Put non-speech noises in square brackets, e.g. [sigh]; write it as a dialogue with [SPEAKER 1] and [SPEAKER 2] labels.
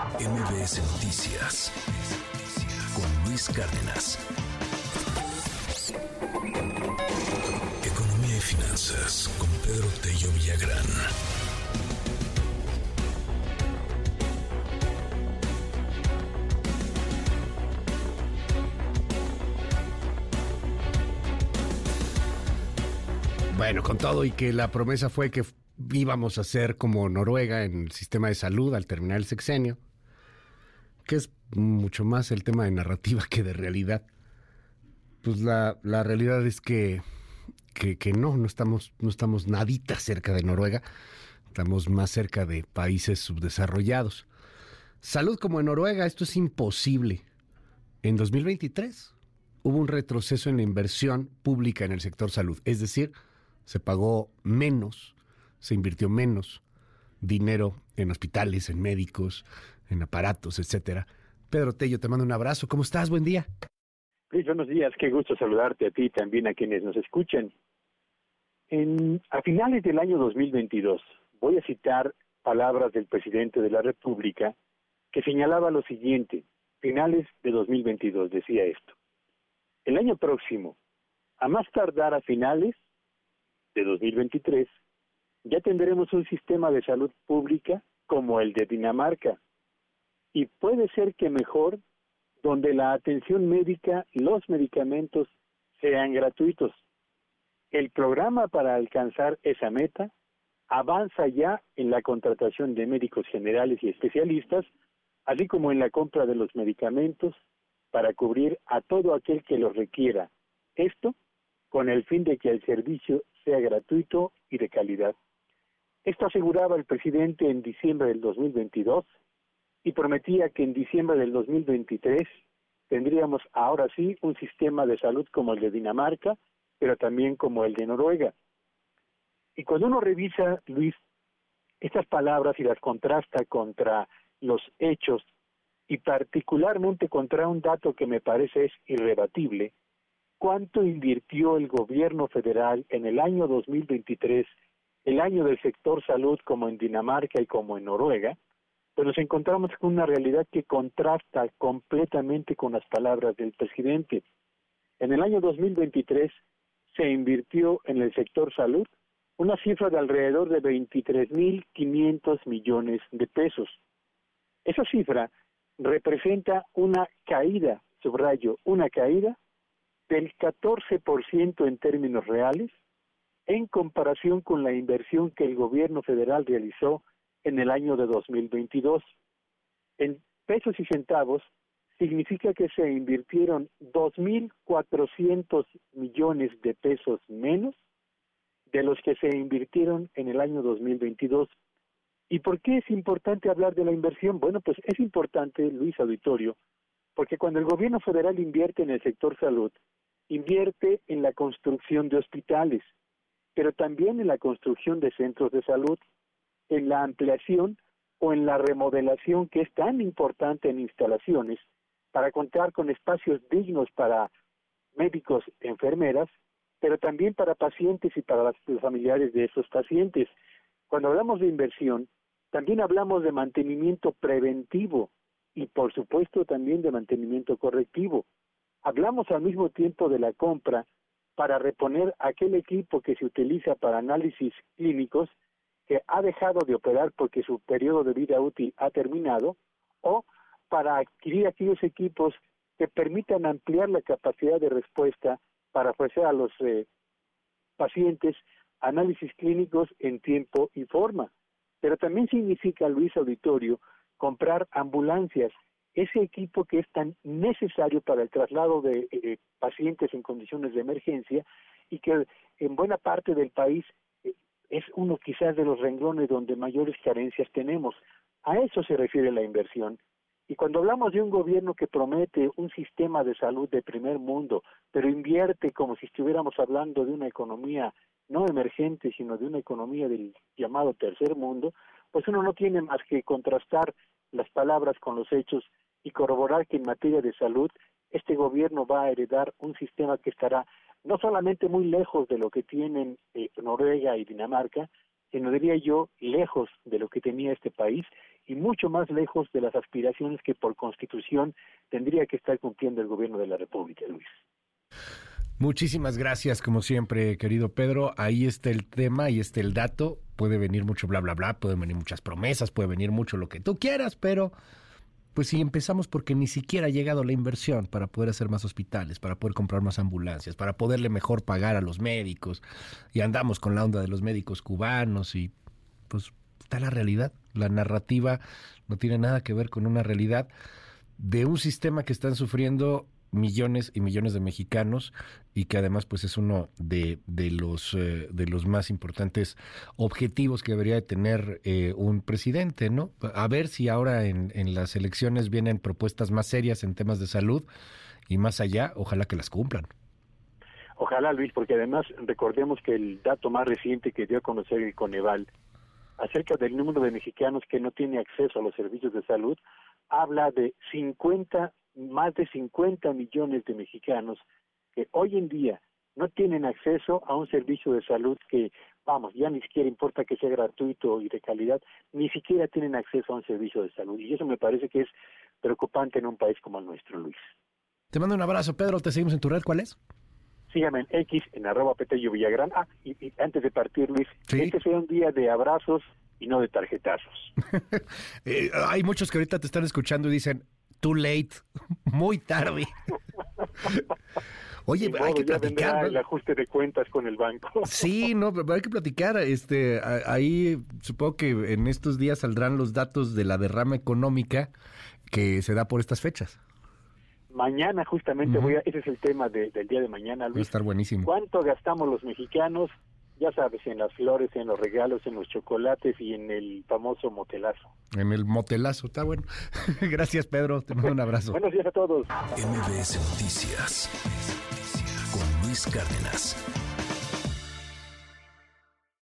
[SPEAKER 1] MBS Noticias con Luis Cárdenas. Economía y finanzas con Pedro Tello Villagrán.
[SPEAKER 2] Bueno, con todo y que la promesa fue que íbamos a ser como Noruega en el sistema de salud al terminar el sexenio, que es mucho más el tema de narrativa que de realidad. Pues la, la realidad es que, que, no, no estamos, no estamos nadita cerca de Noruega, estamos más cerca de países subdesarrollados. Salud como en Noruega, esto es imposible. En 2023 hubo un retroceso en la inversión pública en el sector salud, es decir, se pagó menos se invirtió menos dinero en hospitales, en médicos, en aparatos, etcétera. Pedro Tello, te mando un abrazo. ¿Cómo estás? Buen día.
[SPEAKER 3] Luis, buenos días. Qué gusto saludarte a ti y también a quienes nos escuchan. En, a finales del año 2022, voy a citar palabras del presidente de la República que señalaba lo siguiente. Finales de 2022 decía esto. El año próximo, a más tardar a finales de 2023, ya tendremos un sistema de salud pública como el de Dinamarca. Y puede ser que mejor, donde la atención médica los medicamentos sean gratuitos. El programa para alcanzar esa meta avanza ya en la contratación de médicos generales y especialistas, así como en la compra de los medicamentos para cubrir a todo aquel que los requiera. Esto con el fin de que el servicio sea gratuito y de calidad. Esto aseguraba el presidente en diciembre del 2022 y prometía que en diciembre del 2023 tendríamos ahora sí un sistema de salud como el de Dinamarca, pero también como el de Noruega. Y cuando uno revisa, Luis, estas palabras y las contrasta contra los hechos y particularmente contra un dato que me parece es irrebatible, ¿cuánto invirtió el gobierno federal en el año 2023 el año del sector salud como en Dinamarca y como en Noruega, pues nos encontramos con una realidad que contrasta completamente con las palabras del presidente. En el año 2023 se invirtió en el sector salud una cifra de alrededor de 23.500 millones de pesos. Esa cifra representa una caída, subrayo, una caída del 14% en términos reales en comparación con la inversión que el gobierno federal realizó en el año de 2022. En pesos y centavos, significa que se invirtieron 2.400 millones de pesos menos de los que se invirtieron en el año 2022. ¿Y por qué es importante hablar de la inversión? Bueno, pues es importante, Luis Auditorio, porque cuando el gobierno federal invierte en el sector salud, invierte en la construcción de hospitales, pero también en la construcción de centros de salud, en la ampliación o en la remodelación que es tan importante en instalaciones para contar con espacios dignos para médicos, enfermeras, pero también para pacientes y para los familiares de esos pacientes. Cuando hablamos de inversión, también hablamos de mantenimiento preventivo y por supuesto también de mantenimiento correctivo. Hablamos al mismo tiempo de la compra para reponer aquel equipo que se utiliza para análisis clínicos que ha dejado de operar porque su periodo de vida útil ha terminado, o para adquirir aquellos equipos que permitan ampliar la capacidad de respuesta para ofrecer a los eh, pacientes análisis clínicos en tiempo y forma. Pero también significa, Luis Auditorio, comprar ambulancias ese equipo que es tan necesario para el traslado de eh, pacientes en condiciones de emergencia y que en buena parte del país eh, es uno quizás de los renglones donde mayores carencias tenemos. A eso se refiere la inversión. Y cuando hablamos de un gobierno que promete un sistema de salud de primer mundo, pero invierte como si estuviéramos hablando de una economía no emergente, sino de una economía del llamado tercer mundo, pues uno no tiene más que contrastar las palabras con los hechos y corroborar que en materia de salud este gobierno va a heredar un sistema que estará no solamente muy lejos de lo que tienen eh, Noruega y Dinamarca, sino diría yo lejos de lo que tenía este país y mucho más lejos de las aspiraciones que por constitución tendría que estar cumpliendo el gobierno de la República, Luis.
[SPEAKER 2] Muchísimas gracias, como siempre, querido Pedro. Ahí está el tema, ahí está el dato. Puede venir mucho bla, bla, bla, pueden venir muchas promesas, puede venir mucho lo que tú quieras, pero pues si empezamos porque ni siquiera ha llegado la inversión para poder hacer más hospitales, para poder comprar más ambulancias, para poderle mejor pagar a los médicos, y andamos con la onda de los médicos cubanos y pues está la realidad. La narrativa no tiene nada que ver con una realidad de un sistema que están sufriendo millones y millones de mexicanos y que además pues es uno de, de los eh, de los más importantes objetivos que debería de tener eh, un presidente no a ver si ahora en, en las elecciones vienen propuestas más serias en temas de salud y más allá ojalá que las cumplan.
[SPEAKER 3] Ojalá Luis porque además recordemos que el dato más reciente que dio a conocer el Coneval acerca del número de mexicanos que no tiene acceso a los servicios de salud habla de 50 más de 50 millones de mexicanos que hoy en día no tienen acceso a un servicio de salud que, vamos, ya ni siquiera importa que sea gratuito y de calidad, ni siquiera tienen acceso a un servicio de salud. Y eso me parece que es preocupante en un país como el nuestro, Luis.
[SPEAKER 2] Te mando un abrazo, Pedro. Te seguimos en tu red. ¿Cuál es?
[SPEAKER 3] Síganme en X, en arroba Petello Villagrán. Ah, y, antes de partir, Luis, este sea un día de abrazos y no de tarjetazos. [laughs]
[SPEAKER 2] Eh, hay muchos que ahorita te están escuchando y dicen, too late, [laughs] muy tarde. Oye, hay que platicar.
[SPEAKER 3] El ajuste de cuentas con el banco.
[SPEAKER 2] Sí, no, pero hay que platicar. Este, ahí supongo que en estos días saldrán los datos de la derrama económica que se da por estas fechas.
[SPEAKER 3] Mañana justamente voy a, ese es el tema del día de mañana, Luis.
[SPEAKER 2] Va a estar buenísimo.
[SPEAKER 3] ¿Cuánto gastamos los mexicanos ya sabes, en las flores, en los regalos, en los chocolates y en el famoso motelazo.
[SPEAKER 2] En el motelazo, está bueno. [laughs] Gracias, Pedro. Te mando un abrazo.
[SPEAKER 3] Buenos días a todos.
[SPEAKER 1] MBS Noticias con Luis Cárdenas.